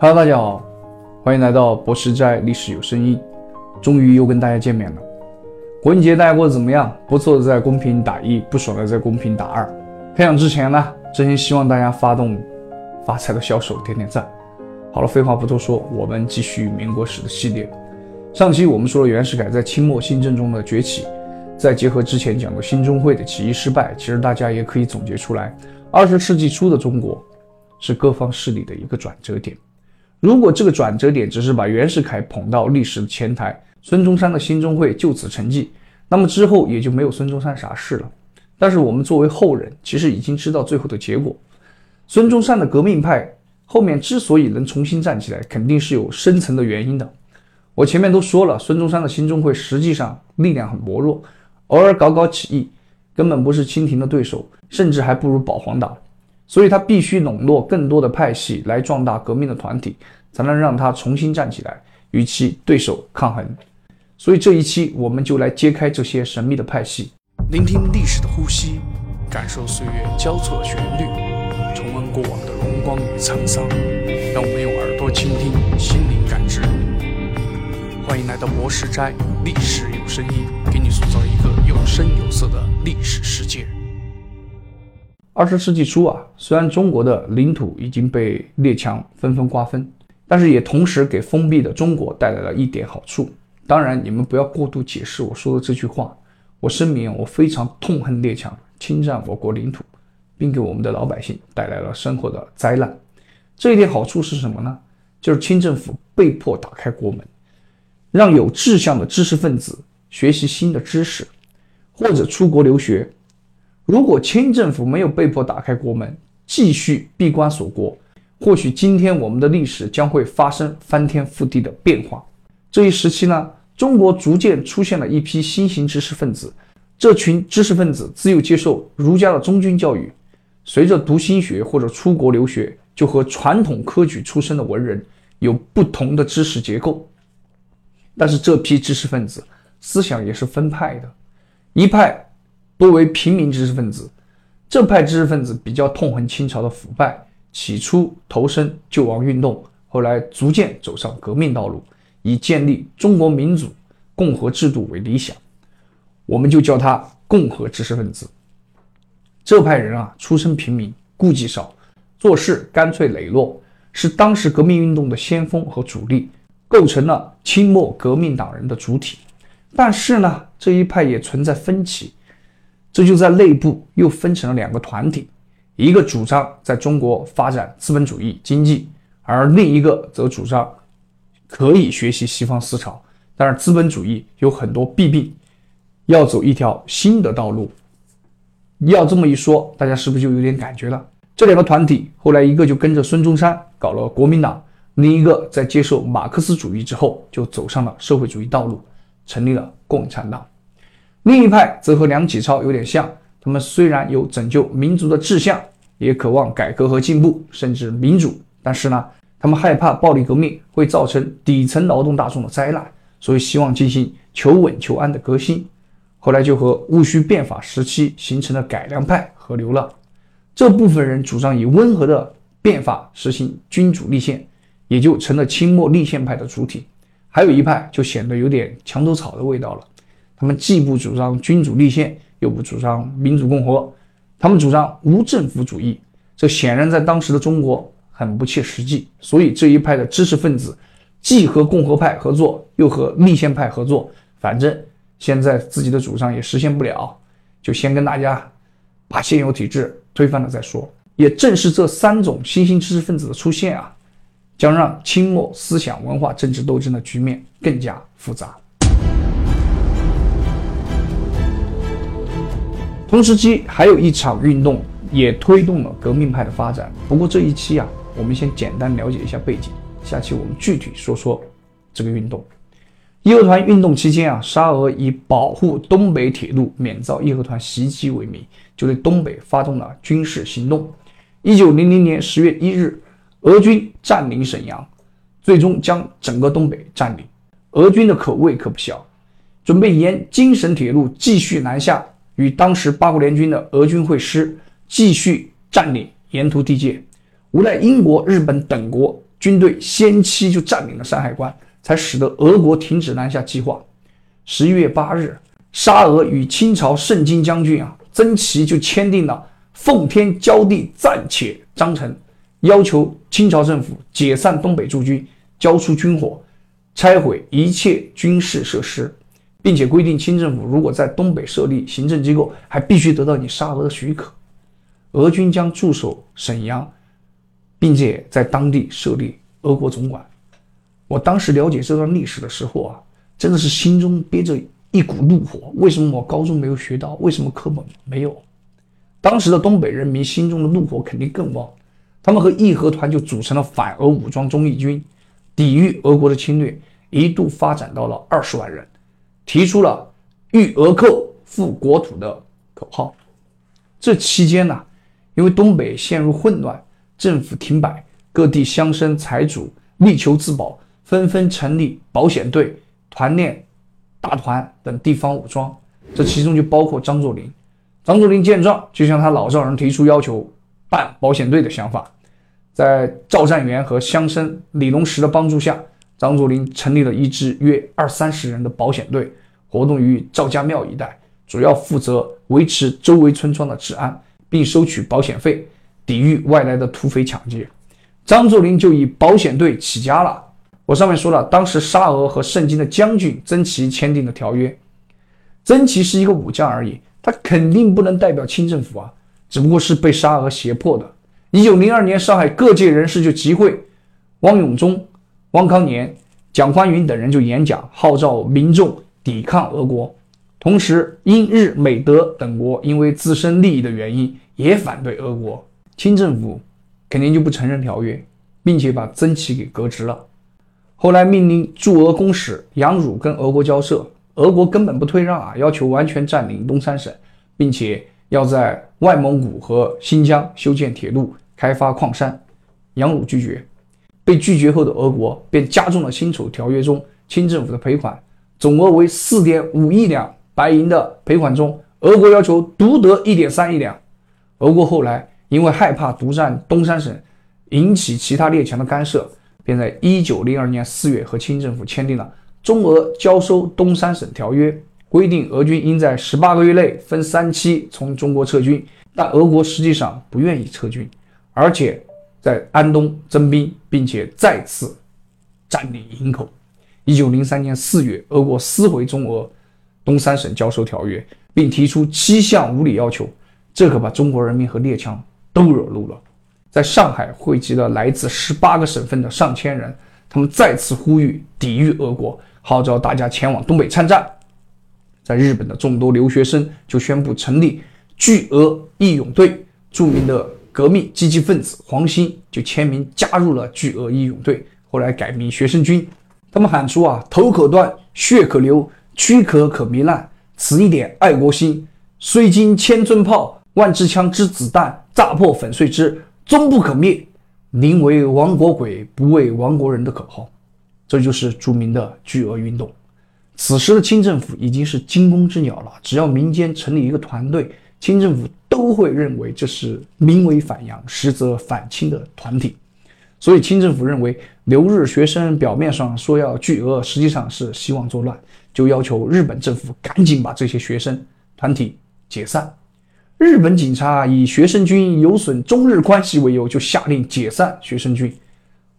Hello，大家好，欢迎来到博士斋历史有声音，终于又跟大家见面了。国庆节大家过得怎么样？不错的在公屏打一，不爽的在公屏打二。开讲之前呢，真心希望大家发动发财的小手点点赞。好了，废话不多说，我们继续民国史的系列。上期我们说了袁世凯在清末新政中的崛起，再结合之前讲的兴中会的起义失败，其实大家也可以总结出来，二十世纪初的中国是各方势力的一个转折点。如果这个转折点只是把袁世凯捧到历史的前台，孙中山的新中会就此沉寂，那么之后也就没有孙中山啥事了。但是我们作为后人，其实已经知道最后的结果。孙中山的革命派后面之所以能重新站起来，肯定是有深层的原因的。我前面都说了，孙中山的新中会实际上力量很薄弱，偶尔搞搞起义，根本不是清廷的对手，甚至还不如保皇党。所以他必须笼络更多的派系来壮大革命的团体，才能让他重新站起来，与其对手抗衡。所以这一期我们就来揭开这些神秘的派系，聆听历史的呼吸，感受岁月交错的旋律，重温过往的荣光与沧桑。让我们用耳朵倾听，心灵感知。欢迎来到博士斋，历史有声音，给你塑造一个有声有色的。二十世纪初啊，虽然中国的领土已经被列强纷纷瓜分，但是也同时给封闭的中国带来了一点好处。当然，你们不要过度解释我说的这句话。我声明，我非常痛恨列强侵占我国领土，并给我们的老百姓带来了生活的灾难。这一点好处是什么呢？就是清政府被迫打开国门，让有志向的知识分子学习新的知识，或者出国留学。如果清政府没有被迫打开国门，继续闭关锁国，或许今天我们的历史将会发生翻天覆地的变化。这一时期呢，中国逐渐出现了一批新型知识分子。这群知识分子自幼接受儒家的中军教育，随着读心学或者出国留学，就和传统科举出身的文人有不同的知识结构。但是这批知识分子思想也是分派的，一派。多为平民知识分子，这派知识分子比较痛恨清朝的腐败，起初投身救亡运动，后来逐渐走上革命道路，以建立中国民主共和制度为理想，我们就叫他共和知识分子。这派人啊，出身平民，顾忌少，做事干脆磊落，是当时革命运动的先锋和主力，构成了清末革命党人的主体。但是呢，这一派也存在分歧。这就在内部又分成了两个团体，一个主张在中国发展资本主义经济，而另一个则主张可以学习西方思潮，但是资本主义有很多弊病，要走一条新的道路。要这么一说，大家是不是就有点感觉了？这两个团体后来一个就跟着孙中山搞了国民党，另一个在接受马克思主义之后就走上了社会主义道路，成立了共产党。另一派则和梁启超有点像，他们虽然有拯救民族的志向，也渴望改革和进步，甚至民主，但是呢，他们害怕暴力革命会造成底层劳动大众的灾难，所以希望进行求稳求安的革新。后来就和戊戌变法时期形成了改良派合流了。这部分人主张以温和的变法实行君主立宪，也就成了清末立宪派的主体。还有一派就显得有点墙头草的味道了。他们既不主张君主立宪，又不主张民主共和，他们主张无政府主义。这显然在当时的中国很不切实际。所以这一派的知识分子既和共和派合作，又和立宪派合作，反正现在自己的主张也实现不了，就先跟大家把现有体制推翻了再说。也正是这三种新兴知识分子的出现啊，将让清末思想文化政治斗争的局面更加复杂。同时期还有一场运动也推动了革命派的发展。不过这一期啊，我们先简单了解一下背景，下期我们具体说说这个运动。义和团运动期间啊，沙俄以保护东北铁路免遭义和团袭击为名，就对东北发动了军事行动。一九零零年十月一日，俄军占领沈阳，最终将整个东北占领。俄军的口味可不小，准备沿京沈铁路继续南下。与当时八国联军的俄军会师，继续占领沿途地界。无奈英国、日本等国军队先期就占领了山海关，才使得俄国停止南下计划。十一月八日，沙俄与清朝盛京将军啊曾琦就签订了奉天交地暂且章程，要求清朝政府解散东北驻军，交出军火，拆毁一切军事设施，并且规定清政府如果在东北设立行政机构，还必须得到你沙俄的许可。俄军将驻守沈阳。并且在当地设立俄国总管。我当时了解这段历史的时候啊，真的是心中憋着一股怒火。为什么我高中没有学到？为什么课本没有？当时的东北人民心中的怒火肯定更旺。他们和义和团就组成了反俄武装忠义军，抵御俄国的侵略，一度发展到了二十万人，提出了“欲俄寇复国土”的口号。这期间呢，因为东北陷入混乱。政府停摆，各地乡绅财主力求自保，纷纷成立保险队、团练大团等地方武装。这其中就包括张作霖。张作霖见状，就向他老丈人提出要求办保险队的想法。在赵占元和乡绅李龙石的帮助下，张作霖成立了一支约二三十人的保险队，活动于赵家庙一带，主要负责维持周围村庄的治安，并收取保险费。抵御外来的土匪抢劫，张作霖就以保险队起家了。我上面说了，当时沙俄和盛京的将军曾琦签订的条约。曾琦是一个武将而已，他肯定不能代表清政府啊，只不过是被沙俄胁迫的。一九零二年，上海各界人士就集会，汪永忠、汪康年、蒋宽云等人就演讲，号召民众抵抗俄国。同时，英、日、美、德等国因为自身利益的原因，也反对俄国。清政府肯定就不承认条约，并且把曾琦给革职了。后来命令驻俄公使杨汝跟俄国交涉，俄国根本不退让啊，要求完全占领东三省，并且要在外蒙古和新疆修建铁路、开发矿山。杨汝拒绝，被拒绝后的俄国便加重了辛丑条约中清政府的赔款，总额为四点五亿两白银的赔款中，俄国要求独得一点三亿两。俄国后来。因为害怕独占东三省引起其他列强的干涉，便在一九零二年四月和清政府签订了《中俄交收东三省条约》，规定俄军应在十八个月内分三期从中国撤军。但俄国实际上不愿意撤军，而且在安东增兵，并且再次占领营口。一九零三年四月，俄国撕毁中俄东三省交收条约，并提出七项无理要求，这可把中国人民和列强。都惹怒了，在上海汇集了来自十八个省份的上千人，他们再次呼吁抵御俄国，号召大家前往东北参战。在日本的众多留学生就宣布成立拒俄义勇队，著名的革命积极分子黄兴就签名加入了拒俄义勇队，后来改名学生军。他们喊出啊，头可断，血可流，躯壳可糜烂，此一点爱国心，虽经千尊炮。万支枪之子弹炸破粉碎之，终不可灭。宁为亡国鬼，不为亡国人的口号，这就是著名的巨额运动。此时的清政府已经是惊弓之鸟了，只要民间成立一个团队，清政府都会认为这是名为反洋，实则反清的团体。所以清政府认为留日学生表面上说要拒俄，实际上是希望作乱，就要求日本政府赶紧把这些学生团体解散。日本警察以学生军有损中日关系为由，就下令解散学生军。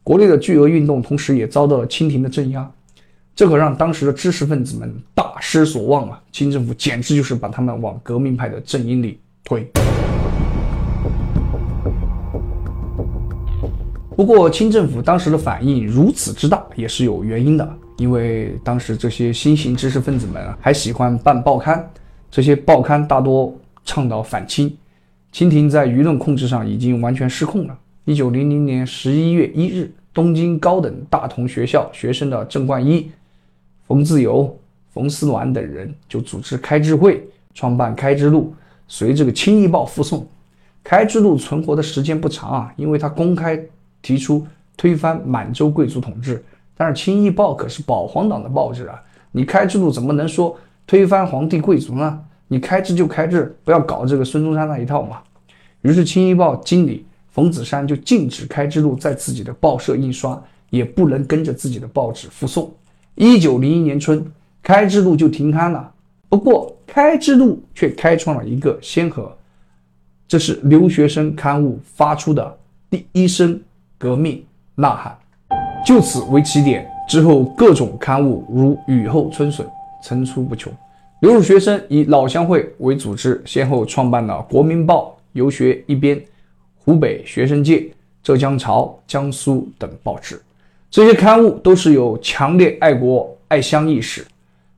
国内的巨额运动同时也遭到了清廷的镇压，这可让当时的知识分子们大失所望啊！清政府简直就是把他们往革命派的阵营里推。不过，清政府当时的反应如此之大，也是有原因的，因为当时这些新型知识分子们还喜欢办报刊，这些报刊大多。倡导反清，清廷在舆论控制上已经完全失控了。一九零零年十一月一日，东京高等大同学校学生的郑冠一、冯自由、冯思鸾等人就组织开智会，创办《开智录》，随这个《清议报》附送。《开智录》存活的时间不长啊，因为他公开提出推翻满洲贵族统治。但是《清议报》可是保皇党的报纸啊，你《开智录》怎么能说推翻皇帝贵族呢？你开智就开智，不要搞这个孙中山那一套嘛。于是《清议报》经理冯子山就禁止开智路在自己的报社印刷，也不能跟着自己的报纸附送。一九零一年春，开智路就停刊了。不过，开智路却开创了一个先河，这是留学生刊物发出的第一声革命呐喊。就此为起点，之后各种刊物如雨后春笋，层出不穷。留学生以老乡会为组织，先后创办了《国民报》《游学一边》《湖北学生界》《浙江潮》《江苏》等报纸。这些刊物都是有强烈爱国爱乡意识。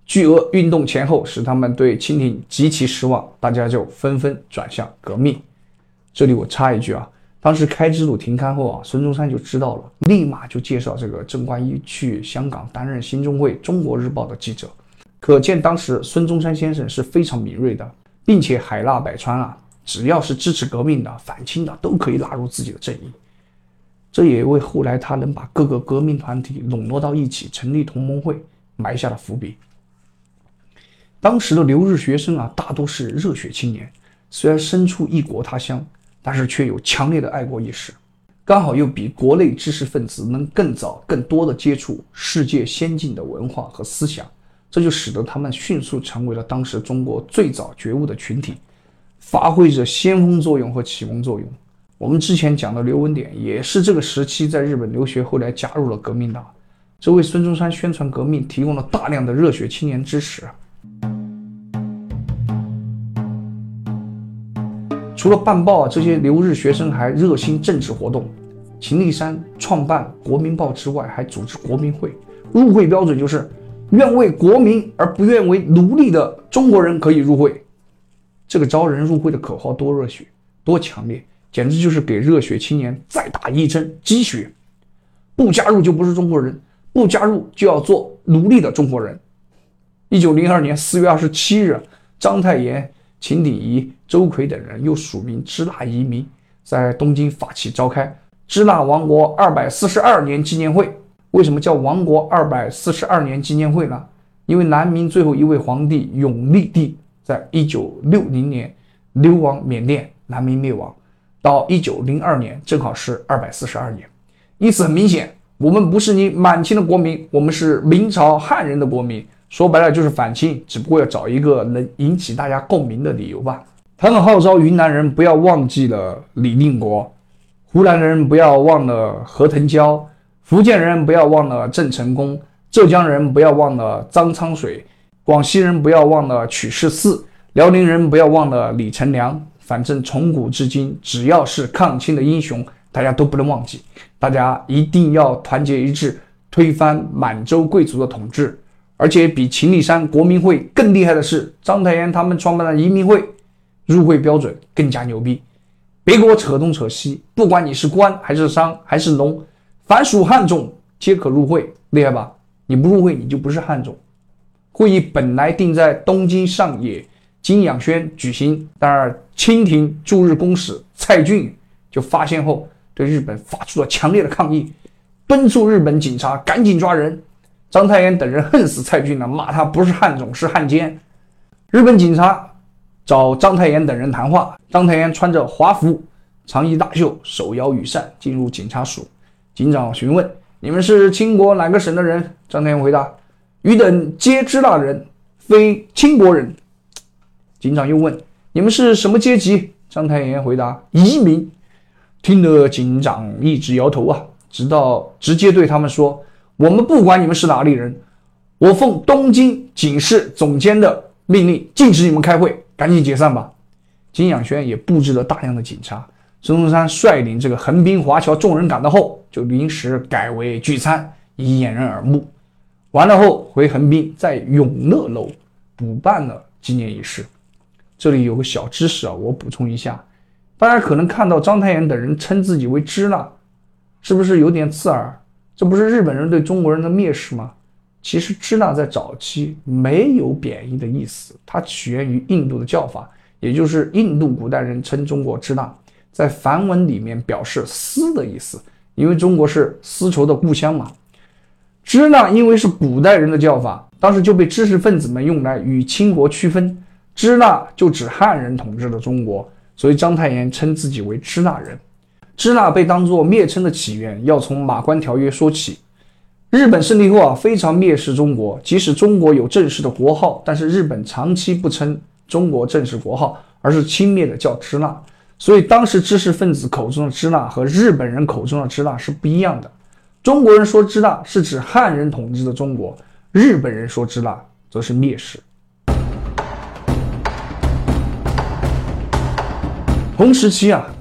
巨额运动前后，使他们对清廷极其失望，大家就纷纷转向革命。这里我插一句啊，当时开之路停刊后啊，孙中山就知道了，立马就介绍这个郑观一去香港担任新中会《中国日报》的记者。可见当时孙中山先生是非常敏锐的，并且海纳百川啊，只要是支持革命的、反清的，都可以纳入自己的阵营。这也为后来他能把各个革命团体笼络到一起，成立同盟会埋下了伏笔。当时的留日学生啊，大多是热血青年，虽然身处异国他乡，但是却有强烈的爱国意识，刚好又比国内知识分子能更早、更多的接触世界先进的文化和思想。这就使得他们迅速成为了当时中国最早觉悟的群体，发挥着先锋作用和启蒙作用。我们之前讲的刘文典也是这个时期在日本留学，后来加入了革命党，这为孙中山宣传革命提供了大量的热血青年支持。除了办报，这些留日学生还热心政治活动。秦立山创办《国民报》之外，还组织国民会，入会标准就是。愿为国民而不愿为奴隶的中国人可以入会，这个招人入会的口号多热血，多强烈，简直就是给热血青年再打一针鸡血。不加入就不是中国人，不加入就要做奴隶的中国人。一九零二年四月二十七日，章太炎、秦鼎仪、周奎等人又署名支那移民，在东京发起召开支那王国二百四十二年纪念会。为什么叫王国二百四十二年纪念会呢？因为南明最后一位皇帝永历帝在一九六零年流亡缅甸，南明灭亡，到一九零二年正好是二百四十二年。意思很明显，我们不是你满清的国民，我们是明朝汉人的国民。说白了就是反清，只不过要找一个能引起大家共鸣的理由吧。他们号召云南人不要忘记了李定国，湖南人不要忘了何腾蛟。福建人不要忘了郑成功，浙江人不要忘了张苍水，广西人不要忘了曲世四，辽宁人不要忘了李成梁。反正从古至今，只要是抗清的英雄，大家都不能忘记。大家一定要团结一致，推翻满洲贵族的统治。而且比秦岭山国民会更厉害的是，章太炎他们创办的移民会，入会标准更加牛逼。别给我扯东扯西，不管你是官还是商还是农。凡属汉种皆可入会，厉害吧？你不入会，你就不是汉种。会议本来定在东京上野金养轩举行，然而清廷驻日公使蔡骏就发现后，对日本发出了强烈的抗议，敦促日本警察赶紧抓人。章太炎等人恨死蔡骏了，骂他不是汉种，是汉奸。日本警察找章太炎等人谈话，章太炎穿着华服，长衣大袖，手摇羽扇，进入警察署。警长询问：“你们是清国哪个省的人？”张太炎回答：“余等皆支那人，非清国人。”警长又问：“你们是什么阶级？”张太炎回答：“移民。”听得警长一直摇头啊，直到直接对他们说：“我们不管你们是哪里人，我奉东京警视总监的命令，禁止你们开会，赶紧解散吧。”金养轩也布置了大量的警察。孙中山率领这个横滨、华侨众人赶到后，就临时改为聚餐，以掩人耳目。完了后回横滨，在永乐楼补办了纪念仪式。这里有个小知识啊，我补充一下：大家可能看到章太炎等人称自己为支那，是不是有点刺耳？这不是日本人对中国人的蔑视吗？其实支那在早期没有贬义的意思，它起源于印度的叫法，也就是印度古代人称中国支那。在梵文里面表示丝的意思，因为中国是丝绸的故乡嘛。支那因为是古代人的叫法，当时就被知识分子们用来与清国区分。支那就指汉人统治的中国，所以章太炎称自己为支那人。支那被当作蔑称的起源，要从马关条约说起。日本胜利后啊，非常蔑视中国，即使中国有正式的国号，但是日本长期不称中国正式国号，而是轻蔑的叫支那。所以当时知识分子口中的支那和日本人口中的支那是不一样的。中国人说支那是指汉人统治的中国，日本人说支那则是蔑视。同时期啊，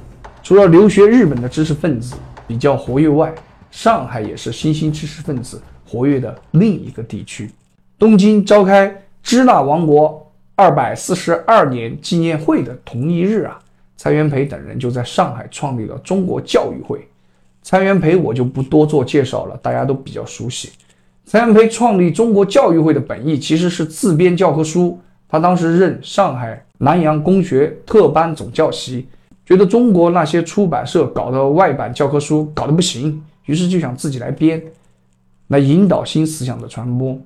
除了留学日本的知识分子比较活跃外，上海也是新兴知识分子活跃的另一个地区。东京召开支那王国二百四十二年纪念会的同一日啊，蔡元培等人就在上海创立了中国教育会。蔡元培我就不多做介绍了，大家都比较熟悉。蔡元培创立中国教育会的本意其实是自编教科书。他当时任上海南洋公学特班总教习，觉得中国那些出版社搞的外版教科书搞得不行，于是就想自己来编，来引导新思想的传播。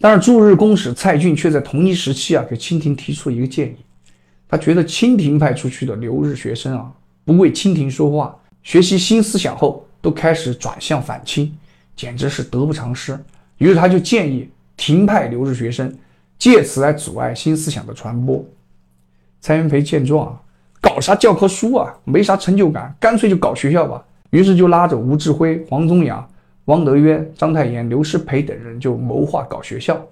但是驻日公使蔡骏却在同一时期啊，给清廷提出一个建议，他觉得清廷派出去的留日学生啊，不为清廷说话，学习新思想后都开始转向反清，简直是得不偿失。于是他就建议停派留日学生。借此来阻碍新思想的传播。蔡元培见状啊，搞啥教科书啊，没啥成就感，干脆就搞学校吧。于是就拉着吴志辉、黄宗阳、汪德渊、章太炎、刘师培等人就谋划搞学校。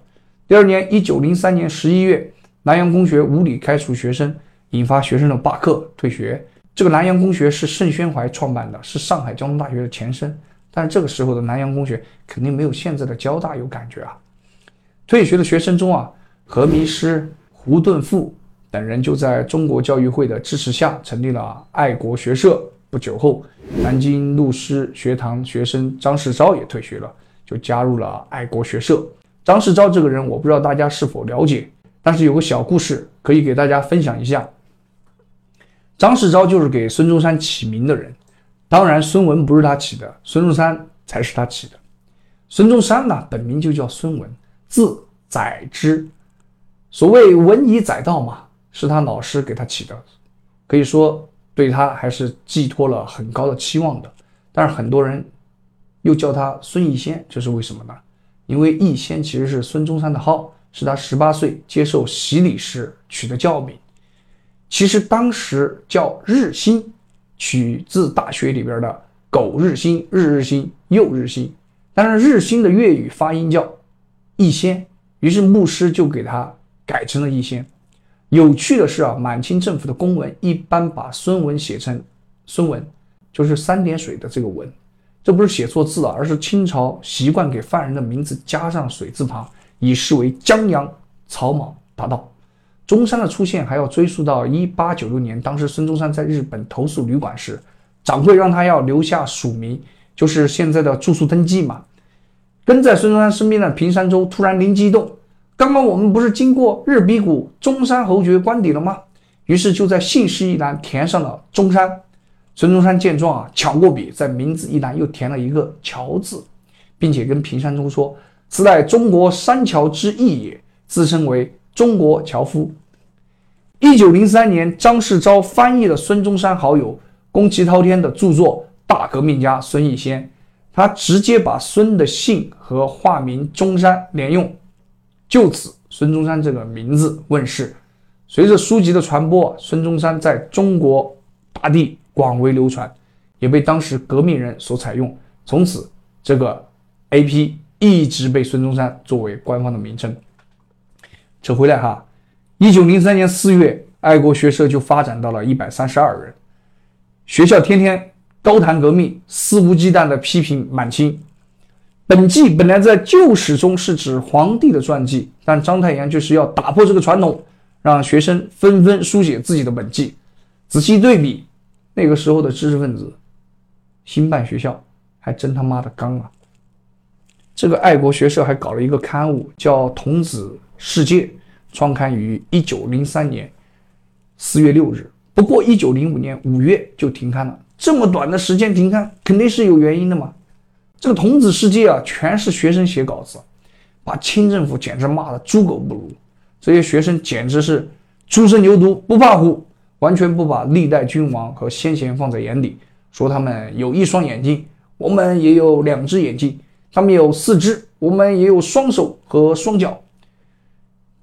第二年，一九零三年十一月，南洋公学无理开除学生，引发学生的罢课退学。这个南洋公学是盛宣怀创办的，是上海交通大学的前身。但是这个时候的南洋公学肯定没有现在的交大有感觉啊。退学的学生中啊。何迷师、胡顿富等人就在中国教育会的支持下成立了爱国学社。不久后，南京陆师学堂学生张世钊也退学了，就加入了爱国学社。张世钊这个人，我不知道大家是否了解，但是有个小故事可以给大家分享一下。张世钊就是给孙中山起名的人，当然孙文不是他起的，孙中山才是他起的。孙中山呢，本名就叫孙文，字载之。所谓文以载道嘛，是他老师给他起的，可以说对他还是寄托了很高的期望的。但是很多人又叫他孙逸仙，这是为什么呢？因为逸仙其实是孙中山的号，是他十八岁接受洗礼时取的教名。其实当时叫日新，取自大学里边的“苟日新”“日日新”“又日新”，但是日新的粤语发音叫逸仙，于是牧师就给他。改成了一仙。有趣的是啊，满清政府的公文一般把孙文写成孙文，就是三点水的这个文，这不是写错字啊，而是清朝习惯给犯人的名字加上水字旁，以示为江洋草莽大盗。中山的出现还要追溯到一八九六年，当时孙中山在日本投宿旅馆时，掌柜让他要留下署名，就是现在的住宿登记嘛。跟在孙中山身边的平山周突然灵机一动。刚刚我们不是经过日比谷中山侯爵官邸了吗？于是就在姓氏一栏填上了中山。孙中山见状啊，抢过笔，在名字一栏又填了一个乔字，并且跟平山中说：“此乃中国三乔之意也。”自称为中国樵夫。一九零三年，张世钊翻译了孙中山好友宫崎滔天的著作《大革命家孙逸仙》，他直接把孙的姓和化名中山连用。就此，孙中山这个名字问世。随着书籍的传播，孙中山在中国大地广为流传，也被当时革命人所采用。从此，这个 A.P. 一直被孙中山作为官方的名称。扯回来哈，一九零三年四月，爱国学社就发展到了一百三十二人，学校天天高谈革命，肆无忌惮地批评满清。本纪本来在旧史中是指皇帝的传记，但章太炎就是要打破这个传统，让学生纷纷书写自己的本纪。仔细对比，那个时候的知识分子，兴办学校还真他妈的刚啊！这个爱国学社还搞了一个刊物，叫《童子世界》，创刊于一九零三年四月六日。不过一九零五年五月就停刊了，这么短的时间停刊，肯定是有原因的嘛。这个童子世界啊，全是学生写稿子，把清政府简直骂得猪狗不如。这些学生简直是初生牛犊不怕虎，完全不把历代君王和先贤放在眼里，说他们有一双眼睛，我们也有两只眼睛；他们有四肢，我们也有双手和双脚。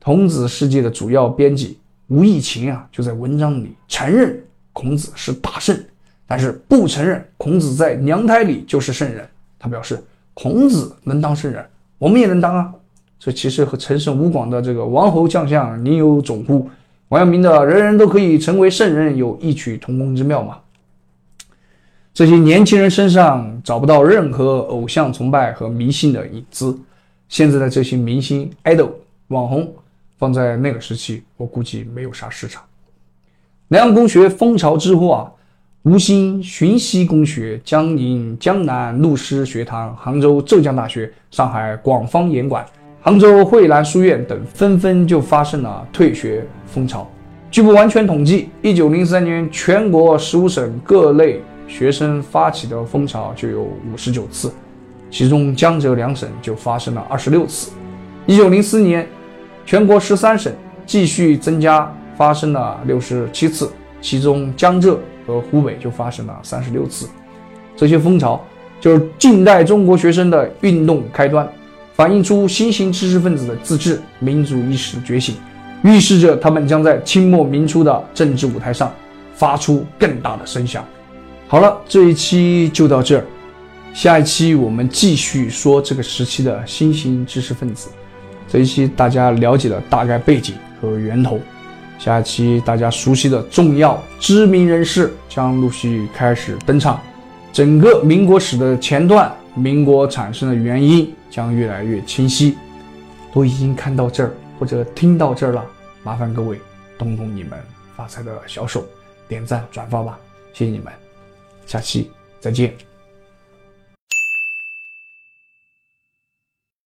童子世界的主要编辑吴义勤啊，就在文章里承认孔子是大圣，但是不承认孔子在娘胎里就是圣人。他表示，孔子能当圣人，我们也能当啊。这其实和陈胜吴广的这个“王侯将相宁有种乎”，王阳明的“人人都可以成为圣人”有异曲同工之妙嘛？这些年轻人身上找不到任何偶像崇拜和迷信的影子。现在的这些明星、idol、网红，放在那个时期，我估计没有啥市场。南阳公学风潮之后啊，吴兴寻溪公学、江宁江南陆师学堂、杭州浙江大学、上海广方言馆。杭州惠兰书院等纷纷就发生了退学风潮。据不完全统计，一九零三年全国十五省各类学生发起的风潮就有五十九次，其中江浙两省就发生了二十六次。一九零四年，全国十三省继续增加，发生了六十七次，其中江浙和湖北就发生了三十六次。这些风潮就是近代中国学生的运动开端。反映出新型知识分子的自治、民族意识觉醒，预示着他们将在清末民初的政治舞台上发出更大的声响。好了，这一期就到这儿，下一期我们继续说这个时期的新型知识分子。这一期大家了解了大概背景和源头，下期大家熟悉的重要知名人士将陆续开始登场，整个民国史的前段。民国产生的原因将越来越清晰。都已经看到这儿或者听到这儿了，麻烦各位动动你们发财的小手，点赞转发吧，谢谢你们，下期再见。